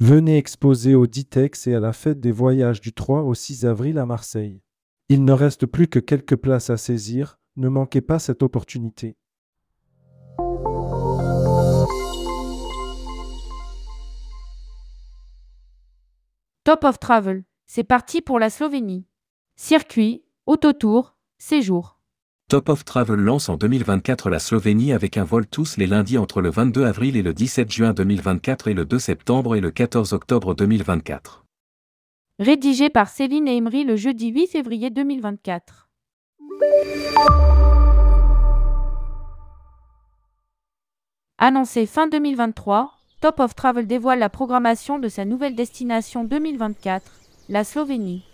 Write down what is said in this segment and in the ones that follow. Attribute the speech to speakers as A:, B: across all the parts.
A: Venez exposer au Ditex et à la fête des voyages du 3 au 6 avril à Marseille. Il ne reste plus que quelques places à saisir, ne manquez pas cette opportunité.
B: Top of Travel, c'est parti pour la Slovénie. Circuit, autotour, séjour.
C: Top of Travel lance en 2024 la Slovénie avec un vol tous les lundis entre le 22 avril et le 17 juin 2024 et le 2 septembre et le 14 octobre 2024.
B: Rédigé par Céline Emery le jeudi 8 février 2024. Annoncé fin 2023, Top of Travel dévoile la programmation de sa nouvelle destination 2024, la Slovénie.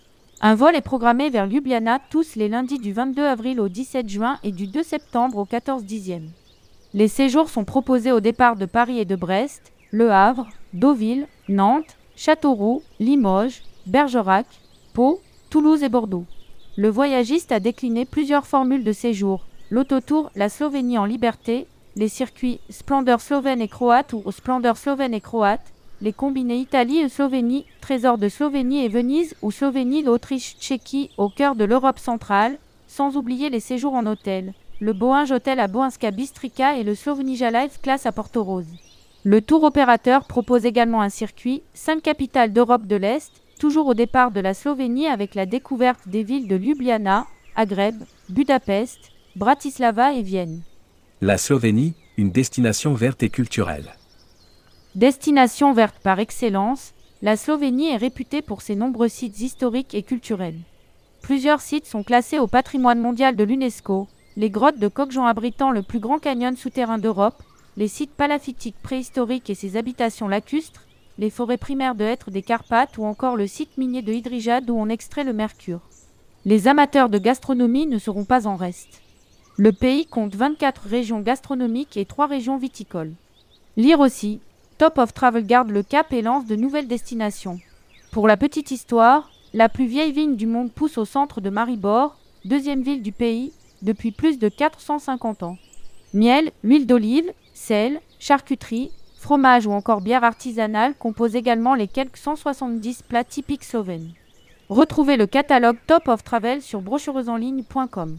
B: Un vol est programmé vers Ljubljana tous les lundis du 22 avril au 17 juin et du 2 septembre au 14 dixième. Les séjours sont proposés au départ de Paris et de Brest, Le Havre, Deauville, Nantes, Châteauroux, Limoges, Bergerac, Pau, Toulouse et Bordeaux. Le voyagiste a décliné plusieurs formules de séjour, l'autotour La Slovénie en liberté, les circuits Splendeur slovène et croate ou Splendeur slovène et croate, les combinés Italie et Slovénie, Trésor de Slovénie et Venise ou Slovénie, l'Autriche, Tchéquie au cœur de l'Europe centrale, sans oublier les séjours en hôtel, le Boinge Hotel à Boinska Bistrica et le Slovenija Life Class à Porto Rose. Le tour opérateur propose également un circuit, 5 capitales d'Europe de l'Est, toujours au départ de la Slovénie avec la découverte des villes de Ljubljana, Agreb, Budapest, Bratislava et Vienne.
C: La Slovénie, une destination verte et culturelle.
B: Destination verte par excellence, la Slovénie est réputée pour ses nombreux sites historiques et culturels. Plusieurs sites sont classés au patrimoine mondial de l'UNESCO, les grottes de Kokjan abritant le plus grand canyon souterrain d'Europe, les sites palafitiques préhistoriques et ses habitations lacustres, les forêts primaires de hêtres des Carpates ou encore le site minier de Hydrijad où on extrait le mercure. Les amateurs de gastronomie ne seront pas en reste. Le pays compte 24 régions gastronomiques et 3 régions viticoles. Lire aussi, Top of Travel garde le cap et lance de nouvelles destinations. Pour la petite histoire, la plus vieille vigne du monde pousse au centre de Maribor, deuxième ville du pays, depuis plus de 450 ans. Miel, huile d'olive, sel, charcuterie, fromage ou encore bière artisanale composent également les quelques 170 plats typiques slovènes. Retrouvez le catalogue Top of Travel sur brochureuseenligne.com.